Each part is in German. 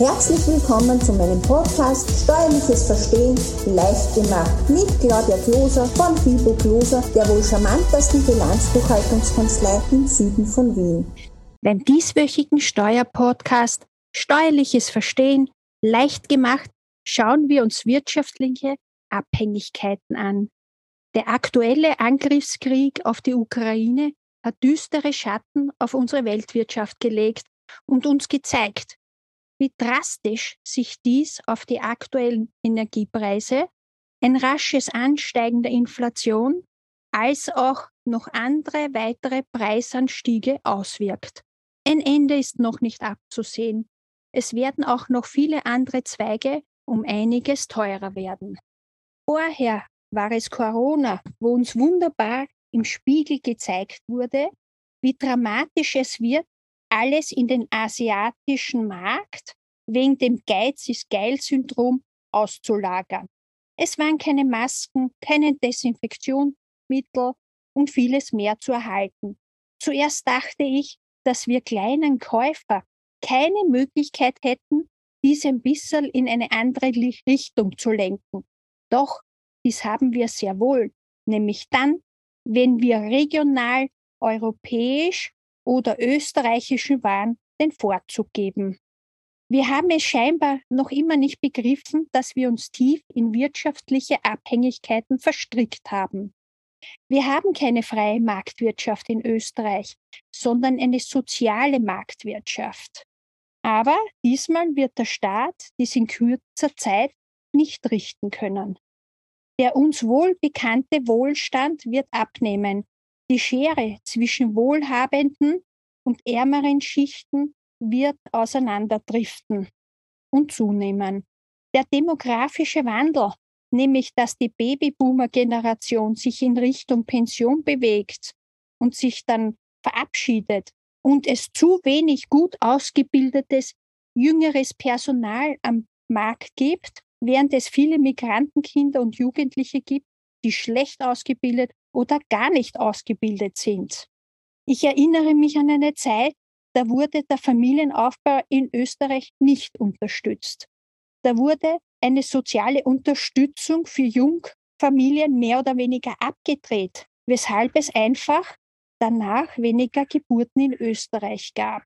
Herzlich willkommen zu meinem Podcast Steuerliches Verstehen leicht gemacht mit Claudia Kloser von Fibo Kloser, der wohl charmantesten Bilanzbuchhaltungskanzlei im Süden von Wien. Beim dieswöchigen Steuerpodcast Steuerliches Verstehen leicht gemacht schauen wir uns wirtschaftliche Abhängigkeiten an. Der aktuelle Angriffskrieg auf die Ukraine hat düstere Schatten auf unsere Weltwirtschaft gelegt und uns gezeigt, wie drastisch sich dies auf die aktuellen Energiepreise, ein rasches Ansteigen der Inflation als auch noch andere weitere Preisanstiege auswirkt. Ein Ende ist noch nicht abzusehen. Es werden auch noch viele andere Zweige um einiges teurer werden. Vorher war es Corona, wo uns wunderbar im Spiegel gezeigt wurde, wie dramatisch es wird, alles in den asiatischen Markt wegen dem Geiz ist Geil-Syndrom auszulagern. Es waren keine Masken, keine Desinfektionsmittel und vieles mehr zu erhalten. Zuerst dachte ich, dass wir kleinen Käufer keine Möglichkeit hätten, diese ein bisschen in eine andere Richtung zu lenken. Doch dies haben wir sehr wohl, nämlich dann, wenn wir regional, europäisch oder österreichischen Waren den Vorzug geben. Wir haben es scheinbar noch immer nicht begriffen, dass wir uns tief in wirtschaftliche Abhängigkeiten verstrickt haben. Wir haben keine freie Marktwirtschaft in Österreich, sondern eine soziale Marktwirtschaft. Aber diesmal wird der Staat dies in kürzer Zeit nicht richten können. Der uns wohl bekannte Wohlstand wird abnehmen. Die Schere zwischen wohlhabenden und ärmeren Schichten wird auseinanderdriften und zunehmen. Der demografische Wandel, nämlich dass die Babyboomer-Generation sich in Richtung Pension bewegt und sich dann verabschiedet und es zu wenig gut ausgebildetes jüngeres Personal am Markt gibt, während es viele Migrantenkinder und Jugendliche gibt, die schlecht ausgebildet oder gar nicht ausgebildet sind. Ich erinnere mich an eine Zeit, da wurde der Familienaufbau in Österreich nicht unterstützt. Da wurde eine soziale Unterstützung für Jungfamilien mehr oder weniger abgedreht, weshalb es einfach danach weniger Geburten in Österreich gab.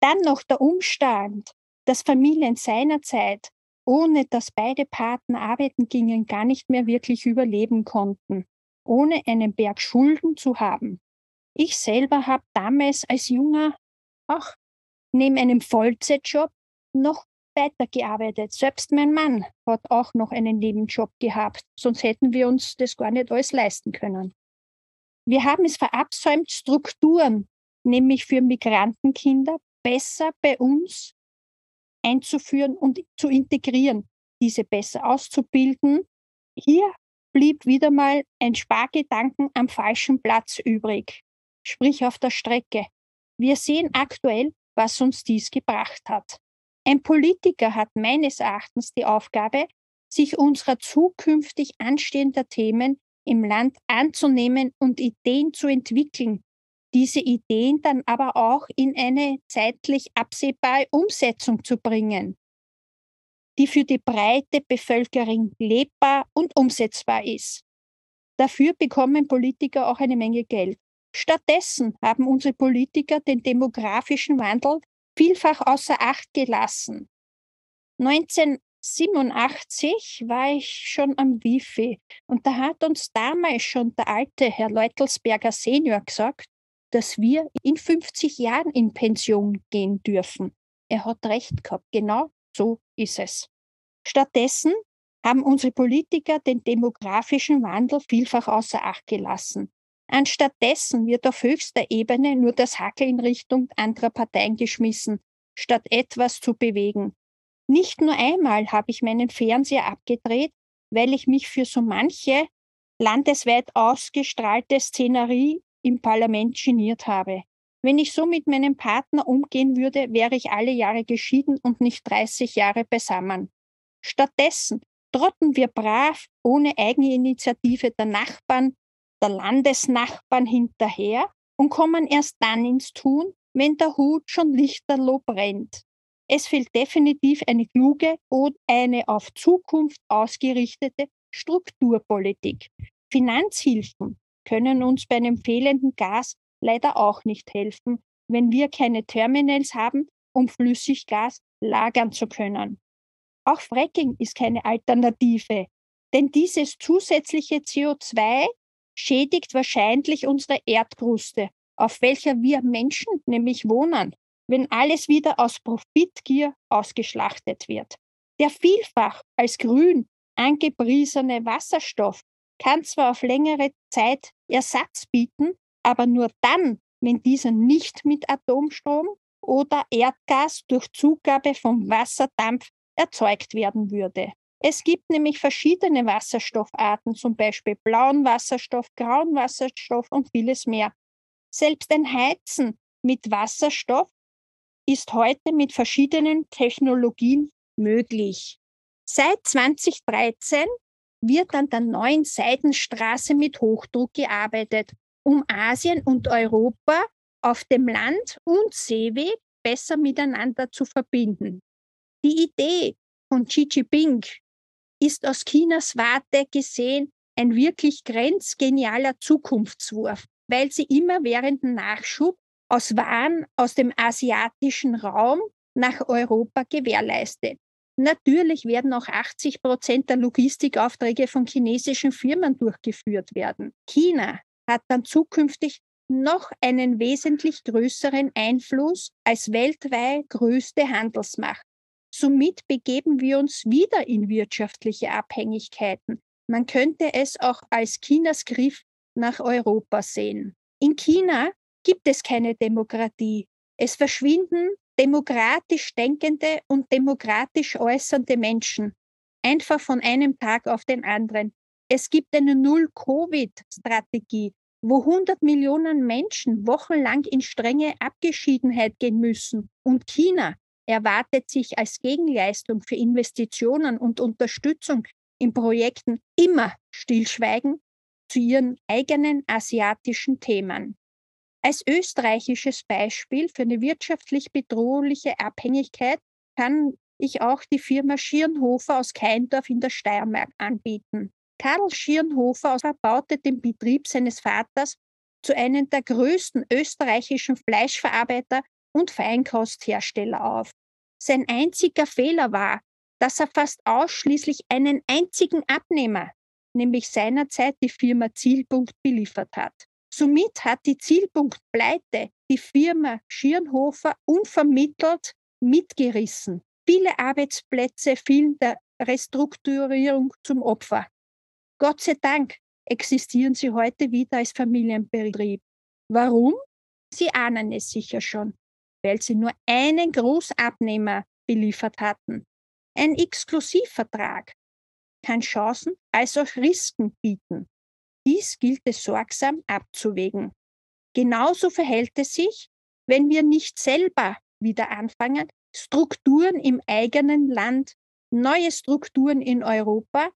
Dann noch der Umstand, dass Familien seinerzeit, ohne dass beide Partner arbeiten gingen, gar nicht mehr wirklich überleben konnten, ohne einen Berg Schulden zu haben. Ich selber habe damals als junger auch neben einem Vollzeitjob noch weitergearbeitet. Selbst mein Mann hat auch noch einen Nebenjob gehabt, sonst hätten wir uns das gar nicht alles leisten können. Wir haben es verabsäumt, Strukturen, nämlich für Migrantenkinder, besser bei uns einzuführen und zu integrieren, diese besser auszubilden. Hier blieb wieder mal ein Spargedanken am falschen Platz übrig, sprich auf der Strecke. Wir sehen aktuell, was uns dies gebracht hat. Ein Politiker hat meines Erachtens die Aufgabe, sich unserer zukünftig anstehender Themen im Land anzunehmen und Ideen zu entwickeln, diese Ideen dann aber auch in eine zeitlich absehbare Umsetzung zu bringen, die für die breite Bevölkerung lebbar und umsetzbar ist. Dafür bekommen Politiker auch eine Menge Geld. Stattdessen haben unsere Politiker den demografischen Wandel vielfach außer Acht gelassen. 1987 war ich schon am Wifi und da hat uns damals schon der alte Herr Leutelsberger Senior gesagt, dass wir in 50 Jahren in Pension gehen dürfen. Er hat recht gehabt, genau so ist es. Stattdessen haben unsere Politiker den demografischen Wandel vielfach außer Acht gelassen. Anstattdessen wird auf höchster Ebene nur das Hackel in Richtung anderer Parteien geschmissen, statt etwas zu bewegen. Nicht nur einmal habe ich meinen Fernseher abgedreht, weil ich mich für so manche landesweit ausgestrahlte Szenerie im Parlament geniert habe. Wenn ich so mit meinem Partner umgehen würde, wäre ich alle Jahre geschieden und nicht 30 Jahre beisammen. Stattdessen trotten wir brav ohne Eigeninitiative der Nachbarn der Landesnachbarn hinterher und kommen erst dann ins Tun, wenn der Hut schon lichterloh brennt. Es fehlt definitiv eine kluge und eine auf Zukunft ausgerichtete Strukturpolitik. Finanzhilfen können uns bei einem fehlenden Gas leider auch nicht helfen, wenn wir keine Terminals haben, um Flüssiggas lagern zu können. Auch Fracking ist keine Alternative, denn dieses zusätzliche CO2 schädigt wahrscheinlich unsere Erdkruste, auf welcher wir Menschen nämlich wohnen, wenn alles wieder aus Profitgier ausgeschlachtet wird. Der vielfach als grün angepriesene Wasserstoff kann zwar auf längere Zeit Ersatz bieten, aber nur dann, wenn dieser nicht mit Atomstrom oder Erdgas durch Zugabe von Wasserdampf erzeugt werden würde. Es gibt nämlich verschiedene Wasserstoffarten, zum Beispiel blauen Wasserstoff, grauen Wasserstoff und vieles mehr. Selbst ein Heizen mit Wasserstoff ist heute mit verschiedenen Technologien möglich. Seit 2013 wird an der neuen Seidenstraße mit Hochdruck gearbeitet, um Asien und Europa auf dem Land- und Seeweg besser miteinander zu verbinden. Die Idee von Xi Jinping ist aus Chinas Warte gesehen ein wirklich grenzgenialer Zukunftswurf, weil sie immer während Nachschub aus Waren aus dem asiatischen Raum nach Europa gewährleistet. Natürlich werden auch 80 Prozent der Logistikaufträge von chinesischen Firmen durchgeführt werden. China hat dann zukünftig noch einen wesentlich größeren Einfluss als weltweit größte Handelsmacht. Somit begeben wir uns wieder in wirtschaftliche Abhängigkeiten. Man könnte es auch als Chinas Griff nach Europa sehen. In China gibt es keine Demokratie. Es verschwinden demokratisch denkende und demokratisch äußernde Menschen. Einfach von einem Tag auf den anderen. Es gibt eine Null-Covid-Strategie, wo 100 Millionen Menschen wochenlang in strenge Abgeschiedenheit gehen müssen. Und China erwartet sich als Gegenleistung für Investitionen und Unterstützung in Projekten immer Stillschweigen zu ihren eigenen asiatischen Themen. Als österreichisches Beispiel für eine wirtschaftlich bedrohliche Abhängigkeit kann ich auch die Firma Schirnhofer aus Keindorf in der Steiermark anbieten. Karl Schirnhofer verbaute den Betrieb seines Vaters zu einem der größten österreichischen Fleischverarbeiter und Feinkosthersteller auf. Sein einziger Fehler war, dass er fast ausschließlich einen einzigen Abnehmer, nämlich seinerzeit die Firma Zielpunkt, beliefert hat. Somit hat die Zielpunkt Pleite die Firma Schirnhofer unvermittelt mitgerissen. Viele Arbeitsplätze fielen der Restrukturierung zum Opfer. Gott sei Dank existieren sie heute wieder als Familienbetrieb. Warum? Sie ahnen es sicher schon weil sie nur einen Großabnehmer beliefert hatten. Ein Exklusivvertrag kann Chancen als auch Risiken bieten. Dies gilt es sorgsam abzuwägen. Genauso verhält es sich, wenn wir nicht selber wieder anfangen, Strukturen im eigenen Land, neue Strukturen in Europa,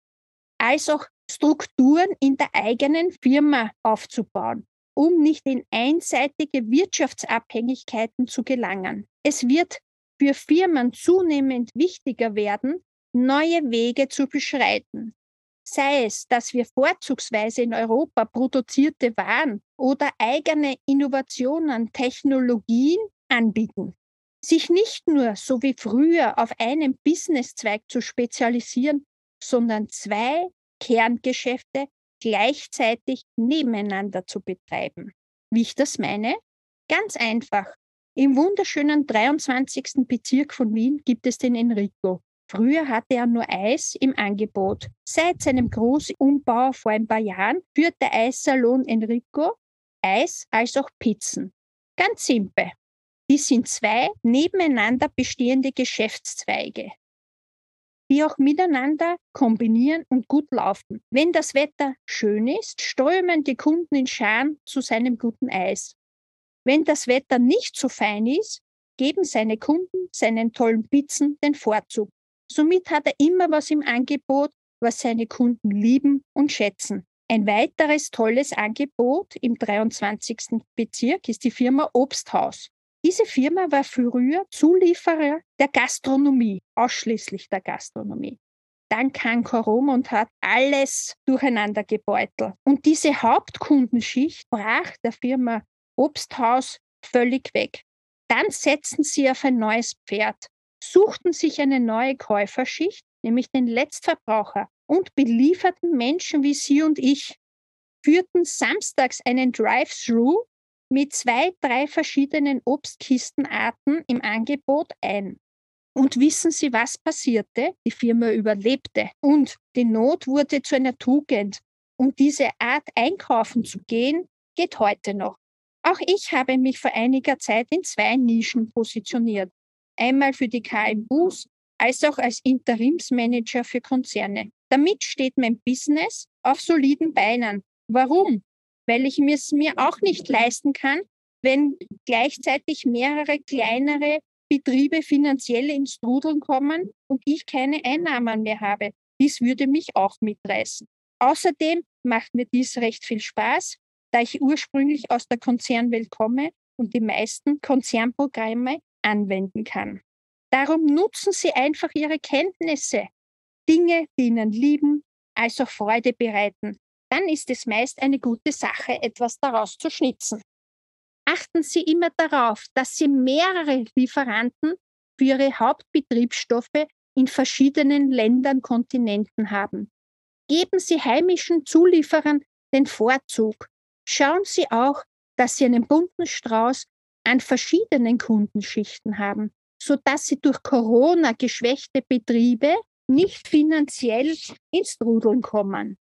als auch Strukturen in der eigenen Firma aufzubauen um nicht in einseitige Wirtschaftsabhängigkeiten zu gelangen. Es wird für Firmen zunehmend wichtiger werden, neue Wege zu beschreiten. Sei es, dass wir vorzugsweise in Europa produzierte Waren oder eigene Innovationen, Technologien anbieten. Sich nicht nur so wie früher auf einen Businesszweig zu spezialisieren, sondern zwei Kerngeschäfte gleichzeitig nebeneinander zu betreiben. Wie ich das meine? Ganz einfach. Im wunderschönen 23. Bezirk von Wien gibt es den Enrico. Früher hatte er nur Eis im Angebot. Seit seinem Großumbau vor ein paar Jahren führt der Eissalon Enrico Eis als auch Pizzen. Ganz simpel. Die sind zwei nebeneinander bestehende Geschäftszweige die auch miteinander kombinieren und gut laufen. Wenn das Wetter schön ist, strömen die Kunden in Scharen zu seinem guten Eis. Wenn das Wetter nicht so fein ist, geben seine Kunden seinen tollen Pizzen den Vorzug. Somit hat er immer was im Angebot, was seine Kunden lieben und schätzen. Ein weiteres tolles Angebot im 23. Bezirk ist die Firma Obsthaus. Diese Firma war früher Zulieferer der Gastronomie, ausschließlich der Gastronomie. Dann kam Corona und hat alles durcheinander gebeutelt. Und diese Hauptkundenschicht brach der Firma Obsthaus völlig weg. Dann setzten sie auf ein neues Pferd, suchten sich eine neue Käuferschicht, nämlich den Letztverbraucher, und belieferten Menschen wie Sie und ich, führten samstags einen Drive-Thru mit zwei, drei verschiedenen Obstkistenarten im Angebot ein. Und wissen Sie, was passierte? Die Firma überlebte und die Not wurde zu einer Tugend. Und diese Art einkaufen zu gehen, geht heute noch. Auch ich habe mich vor einiger Zeit in zwei Nischen positioniert. Einmal für die KMUs als auch als Interimsmanager für Konzerne. Damit steht mein Business auf soliden Beinen. Warum? Weil ich es mir auch nicht leisten kann, wenn gleichzeitig mehrere kleinere Betriebe finanziell ins Strudeln kommen und ich keine Einnahmen mehr habe. Dies würde mich auch mitreißen. Außerdem macht mir dies recht viel Spaß, da ich ursprünglich aus der Konzernwelt komme und die meisten Konzernprogramme anwenden kann. Darum nutzen Sie einfach Ihre Kenntnisse, Dinge, die Ihnen lieben, als auch Freude bereiten. Dann ist es meist eine gute Sache, etwas daraus zu schnitzen. Achten Sie immer darauf, dass Sie mehrere Lieferanten für Ihre Hauptbetriebsstoffe in verschiedenen Ländern, Kontinenten haben. Geben Sie heimischen Zulieferern den Vorzug. Schauen Sie auch, dass Sie einen bunten Strauß an verschiedenen Kundenschichten haben, sodass Sie durch Corona geschwächte Betriebe nicht finanziell ins Trudeln kommen.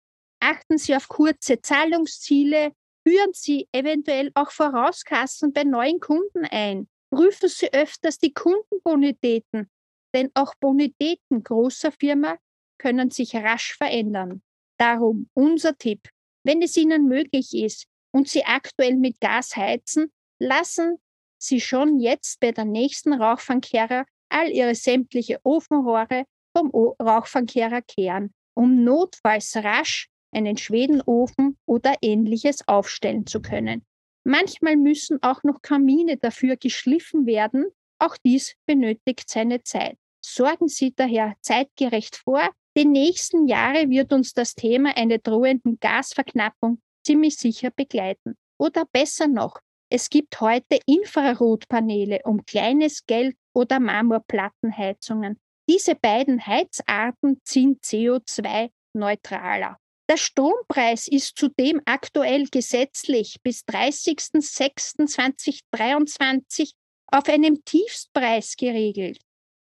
Achten Sie auf kurze Zahlungsziele, führen Sie eventuell auch Vorauskassen bei neuen Kunden ein. Prüfen Sie öfters die Kundenbonitäten, denn auch Bonitäten großer Firma können sich rasch verändern. Darum unser Tipp, wenn es Ihnen möglich ist und Sie aktuell mit Gas heizen, lassen Sie schon jetzt bei der nächsten Rauchfangkehrer all Ihre sämtliche Ofenrohre vom Rauchfangkehrer kehren, um notfalls rasch einen Schwedenofen oder ähnliches aufstellen zu können. Manchmal müssen auch noch Kamine dafür geschliffen werden. Auch dies benötigt seine Zeit. Sorgen Sie daher zeitgerecht vor. Die nächsten Jahre wird uns das Thema einer drohenden Gasverknappung ziemlich sicher begleiten. Oder besser noch, es gibt heute Infrarotpaneele um kleines Geld oder Marmorplattenheizungen. Diese beiden Heizarten sind CO2-neutraler. Der Strompreis ist zudem aktuell gesetzlich bis 30.06.2023 auf einem Tiefstpreis geregelt.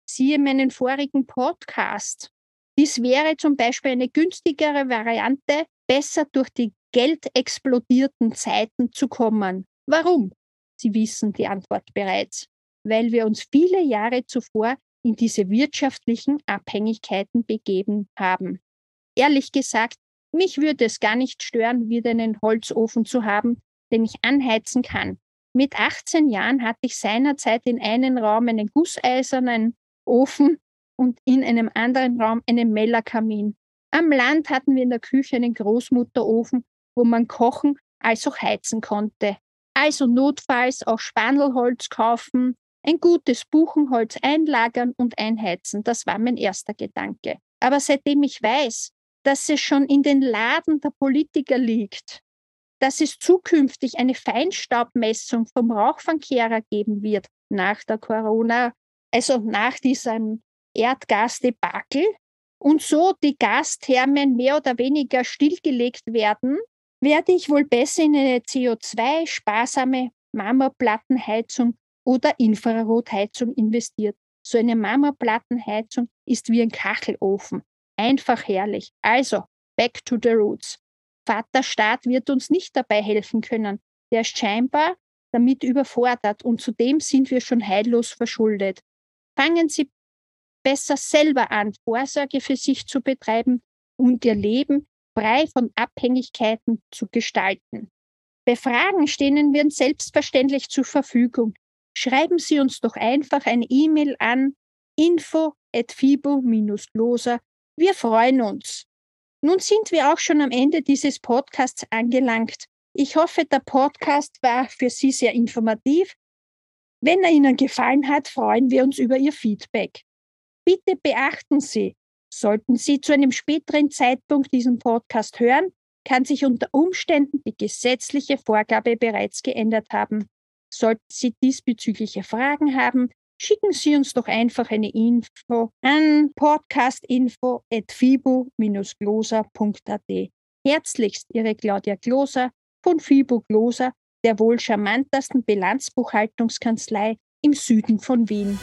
Siehe meinen vorigen Podcast. Dies wäre zum Beispiel eine günstigere Variante, besser durch die geldexplodierten Zeiten zu kommen. Warum? Sie wissen die Antwort bereits. Weil wir uns viele Jahre zuvor in diese wirtschaftlichen Abhängigkeiten begeben haben. Ehrlich gesagt, mich würde es gar nicht stören, wieder einen Holzofen zu haben, den ich anheizen kann. Mit 18 Jahren hatte ich seinerzeit in einem Raum einen gusseisernen Ofen und in einem anderen Raum einen Mellerkamin. Am Land hatten wir in der Küche einen Großmutterofen, wo man kochen als auch heizen konnte. Also notfalls auch Spandelholz kaufen, ein gutes Buchenholz einlagern und einheizen. Das war mein erster Gedanke. Aber seitdem ich weiß, dass es schon in den Laden der Politiker liegt, dass es zukünftig eine Feinstaubmessung vom Rauchfangkehrer geben wird nach der Corona, also nach diesem Erdgasdebakel und so die Gasthermen mehr oder weniger stillgelegt werden, werde ich wohl besser in eine CO2-sparsame Marmorplattenheizung oder Infrarotheizung investiert. So eine Marmorplattenheizung ist wie ein Kachelofen. Einfach herrlich. Also, back to the roots. Vater Staat wird uns nicht dabei helfen können. Der ist scheinbar damit überfordert und zudem sind wir schon heillos verschuldet. Fangen Sie besser selber an, Vorsorge für sich zu betreiben und Ihr Leben frei von Abhängigkeiten zu gestalten. Bei Fragen stehen wir selbstverständlich zur Verfügung. Schreiben Sie uns doch einfach eine E-Mail an info@fibo-gloser wir freuen uns. Nun sind wir auch schon am Ende dieses Podcasts angelangt. Ich hoffe, der Podcast war für Sie sehr informativ. Wenn er Ihnen gefallen hat, freuen wir uns über Ihr Feedback. Bitte beachten Sie, sollten Sie zu einem späteren Zeitpunkt diesen Podcast hören, kann sich unter Umständen die gesetzliche Vorgabe bereits geändert haben. Sollten Sie diesbezügliche Fragen haben, schicken Sie uns doch einfach eine Info an podcastinfo.fibu-gloser.at. Herzlichst Ihre Claudia Gloser von Fibu Gloser, der wohl charmantesten Bilanzbuchhaltungskanzlei im Süden von Wien.